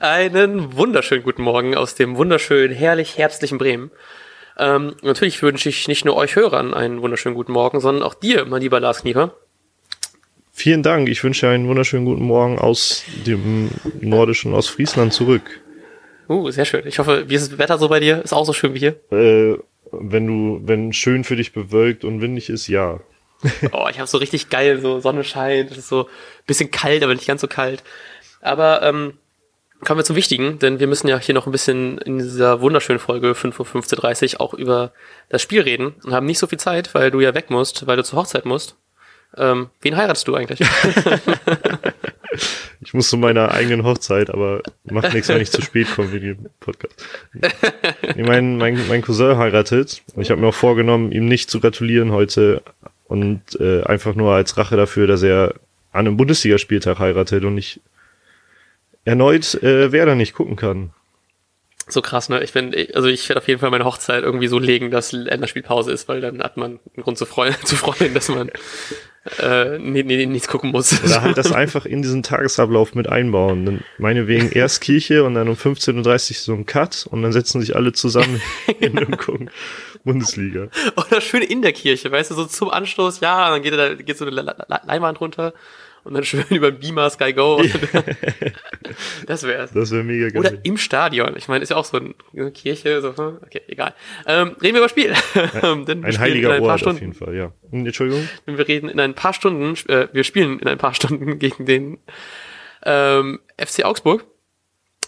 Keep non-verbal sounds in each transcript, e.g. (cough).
Einen wunderschönen guten Morgen aus dem wunderschönen, herrlich herbstlichen Bremen. Ähm, natürlich wünsche ich nicht nur euch Hörern einen wunderschönen guten Morgen, sondern auch dir, mein lieber Lars Knieper. Vielen Dank. Ich wünsche einen wunderschönen guten Morgen aus dem nordischen Ostfriesland zurück. Uh, sehr schön. Ich hoffe, wie ist das Wetter so bei dir? Ist auch so schön wie hier? Äh, wenn du, wenn schön für dich bewölkt und windig ist, ja. (laughs) oh, ich habe so richtig geil, so Sonne scheint, es ist so ein bisschen kalt, aber nicht ganz so kalt. Aber ähm, kommen wir zum Wichtigen, denn wir müssen ja hier noch ein bisschen in dieser wunderschönen Folge 5.15.30 Uhr auch über das Spiel reden und haben nicht so viel Zeit, weil du ja weg musst, weil du zur Hochzeit musst. Ähm, wen heiratest du eigentlich? (laughs) ich muss zu meiner eigenen Hochzeit, aber macht nichts, wenn ich zu spät komme wie dem Podcast. Nee, mein, mein, mein Cousin heiratet und ich habe mir auch vorgenommen, ihm nicht zu gratulieren heute und äh, einfach nur als Rache dafür, dass er an einem Bundesligaspieltag heiratet und nicht erneut äh, Werder nicht gucken kann. So krass, ne? Ich bin, also ich werde auf jeden Fall meine Hochzeit irgendwie so legen, dass Länderspielpause ist, weil dann hat man einen Grund zu freuen, (laughs) zu freuen, dass man äh, nee, nee, nichts gucken muss. Oder halt das (laughs) einfach in diesen Tagesablauf mit einbauen. Dann meinetwegen (laughs) erst Kirche und dann um 15.30 Uhr so ein Cut und dann setzen sich alle zusammen in und gucken Bundesliga. (laughs) Oder schön in der Kirche, weißt du, so zum Anstoß, ja, dann geht da geht so eine Leinwand runter und dann (laughs) schön über Beamer Sky Go. (laughs) das wäre Das wäre mega geil. Oder im Stadion. Ich meine, ist ja auch so eine Kirche. So, hm, okay, egal. Ähm, reden wir über Spiel. Ein, ein heiliger Ort auf jeden Fall, ja. Hm, Entschuldigung. Wir reden in ein paar Stunden, äh, wir spielen in ein paar Stunden gegen den ähm, FC Augsburg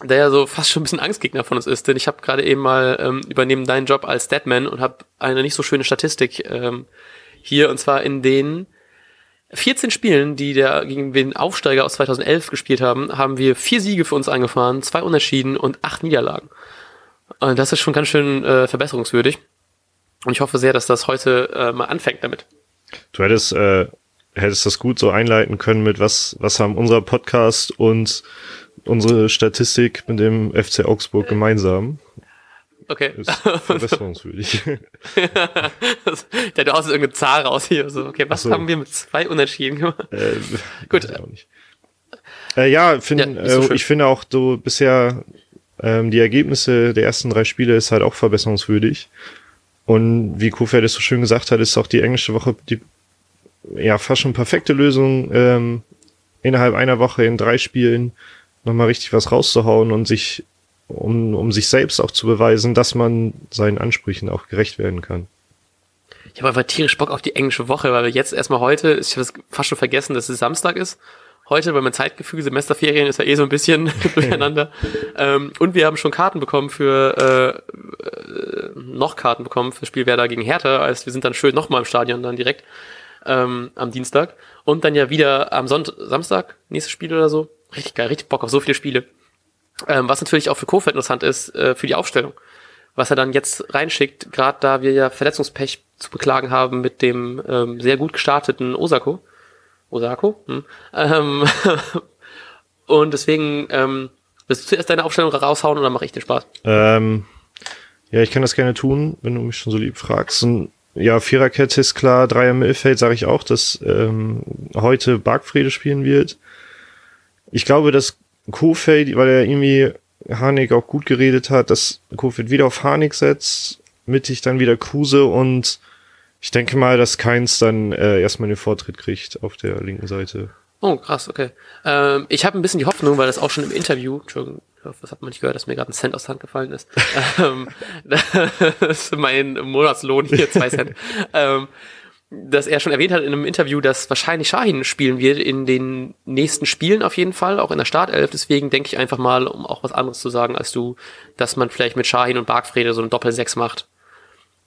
der ja so fast schon ein bisschen Angstgegner von uns ist, denn ich habe gerade eben mal ähm, übernehmen deinen Job als Statman und habe eine nicht so schöne Statistik ähm, hier und zwar in den 14 Spielen, die der gegen den Aufsteiger aus 2011 gespielt haben, haben wir vier Siege für uns eingefahren, zwei Unentschieden und acht Niederlagen. Und das ist schon ganz schön äh, verbesserungswürdig. Und ich hoffe sehr, dass das heute äh, mal anfängt damit. Du hättest, äh, hättest das gut so einleiten können mit was, was haben unser Podcast und unsere Statistik mit dem FC Augsburg gemeinsam. Okay. Ist verbesserungswürdig. (laughs) ja, du hast irgendeine Zahl raus hier. So, okay, was so. haben wir mit zwei Unentschieden gemacht? Äh, (laughs) Gut. Äh, ja, find, ja so äh, ich finde auch so bisher ähm, die Ergebnisse der ersten drei Spiele ist halt auch verbesserungswürdig. Und wie Kofeld es so schön gesagt hat, ist auch die englische Woche die ja fast schon perfekte Lösung, ähm, innerhalb einer Woche in drei Spielen nochmal richtig was rauszuhauen und sich um, um sich selbst auch zu beweisen, dass man seinen Ansprüchen auch gerecht werden kann. Ich habe einfach tierisch Bock auf die englische Woche, weil wir jetzt erstmal heute, ich habe fast schon vergessen, dass es Samstag ist. Heute, weil mein Zeitgefühl, Semesterferien ist ja eh so ein bisschen (laughs) durcheinander. ähm, und wir haben schon Karten bekommen für, äh, äh, noch Karten bekommen für Spiel Werder gegen Hertha. Also wir sind dann schön nochmal im Stadion dann direkt ähm, am Dienstag. Und dann ja wieder am Sonntag, Samstag, nächstes Spiel oder so. Richtig geil, richtig Bock auf so viele Spiele. Ähm, was natürlich auch für Kofeld interessant ist, äh, für die Aufstellung. Was er dann jetzt reinschickt, gerade da wir ja Verletzungspech zu beklagen haben mit dem ähm, sehr gut gestarteten Osako. Osako? Hm. Ähm, (laughs) und deswegen, ähm, willst du zuerst deine Aufstellung raushauen oder mache ich den Spaß? Ähm, ja, ich kann das gerne tun, wenn du mich schon so lieb fragst. Und, ja, Viererkette ist klar, Dreier Mittelfeld sage ich auch, dass ähm, heute Bargfrede spielen wird. Ich glaube, dass Kofeld, weil er irgendwie Harnik auch gut geredet hat, dass Kofeld wieder auf Harnik setzt, mittig dann wieder Kruse und ich denke mal, dass Keins dann äh, erstmal den Vortritt kriegt auf der linken Seite. Oh, krass, okay. Ähm, ich habe ein bisschen die Hoffnung, weil das auch schon im Interview, Entschuldigung, das hat man nicht gehört, dass mir gerade ein Cent aus der Hand gefallen ist. (laughs) ähm, (laughs) das ist mein Monatslohn hier, zwei Cent. (laughs) ähm, dass er schon erwähnt hat in einem Interview, dass wahrscheinlich Shahin spielen wird in den nächsten Spielen auf jeden Fall, auch in der Startelf. Deswegen denke ich einfach mal, um auch was anderes zu sagen als du, dass man vielleicht mit Shahin und Bargfrede so ein Doppel-Sechs macht.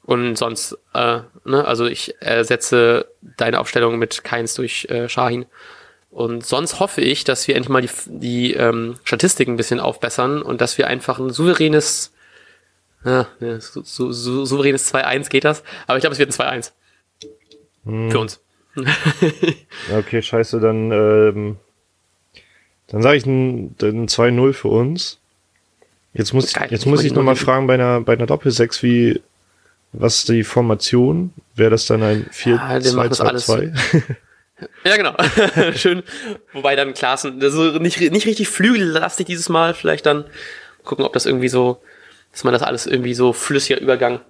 Und sonst, äh, ne, also ich ersetze deine Aufstellung mit Keins durch äh, Shahin. Und sonst hoffe ich, dass wir endlich mal die, die ähm, Statistiken ein bisschen aufbessern und dass wir einfach ein souveränes, ja, ne, su su souveränes 2-1 geht das, aber ich glaube, es wird ein 2-1. Hm. Für uns. okay, scheiße, dann, ähm, dann sage ich ein, ein 2-0 für uns. Jetzt muss, Geil, jetzt muss ich nochmal fragen bei einer, bei einer Doppel-6, wie, was die Formation? Wäre das dann ein 4-2-2-2? (laughs) Ja, genau. (laughs) Schön. Wobei dann Klaassen, also nicht, nicht richtig flügellastig dieses Mal, vielleicht dann gucken, ob das irgendwie so, dass man das alles irgendwie so flüssiger Übergang.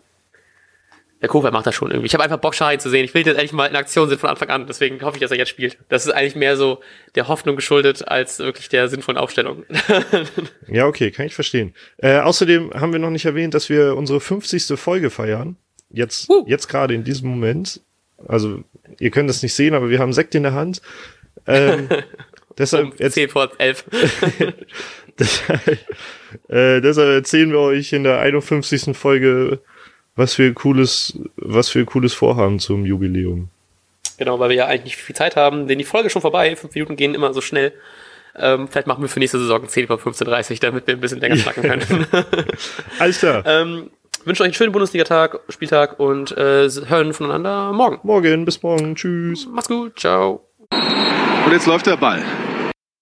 Der Kofeld macht das schon irgendwie. Ich habe einfach Bock, Schari zu sehen. Ich will jetzt endlich mal in Aktion sind von Anfang an. Deswegen hoffe ich, dass er jetzt spielt. Das ist eigentlich mehr so der Hoffnung geschuldet, als wirklich der sinnvollen Aufstellung. (laughs) ja, okay, kann ich verstehen. Äh, außerdem haben wir noch nicht erwähnt, dass wir unsere 50. Folge feiern. Jetzt, uh. jetzt gerade in diesem Moment. Also, ihr könnt das nicht sehen, aber wir haben Sekt in der Hand. Ähm, (laughs) deshalb um 10 vor 11. (laughs) deshalb, äh, deshalb erzählen wir euch in der 51. Folge, was wir cooles, was wir cooles vorhaben zum Jubiläum. Genau, weil wir ja eigentlich nicht viel Zeit haben, denn die Folge ist schon vorbei. Fünf Minuten gehen immer so schnell. Ähm, vielleicht machen wir für nächste Saison 10 vor 15.30 damit wir ein bisschen länger schnacken können. (laughs) (laughs) Alles klar. ähm, wünsche euch einen schönen Bundesliga-Tag, Spieltag und äh, hören voneinander morgen. Morgen, bis morgen. Tschüss. Macht's gut. Ciao. Und jetzt läuft der Ball.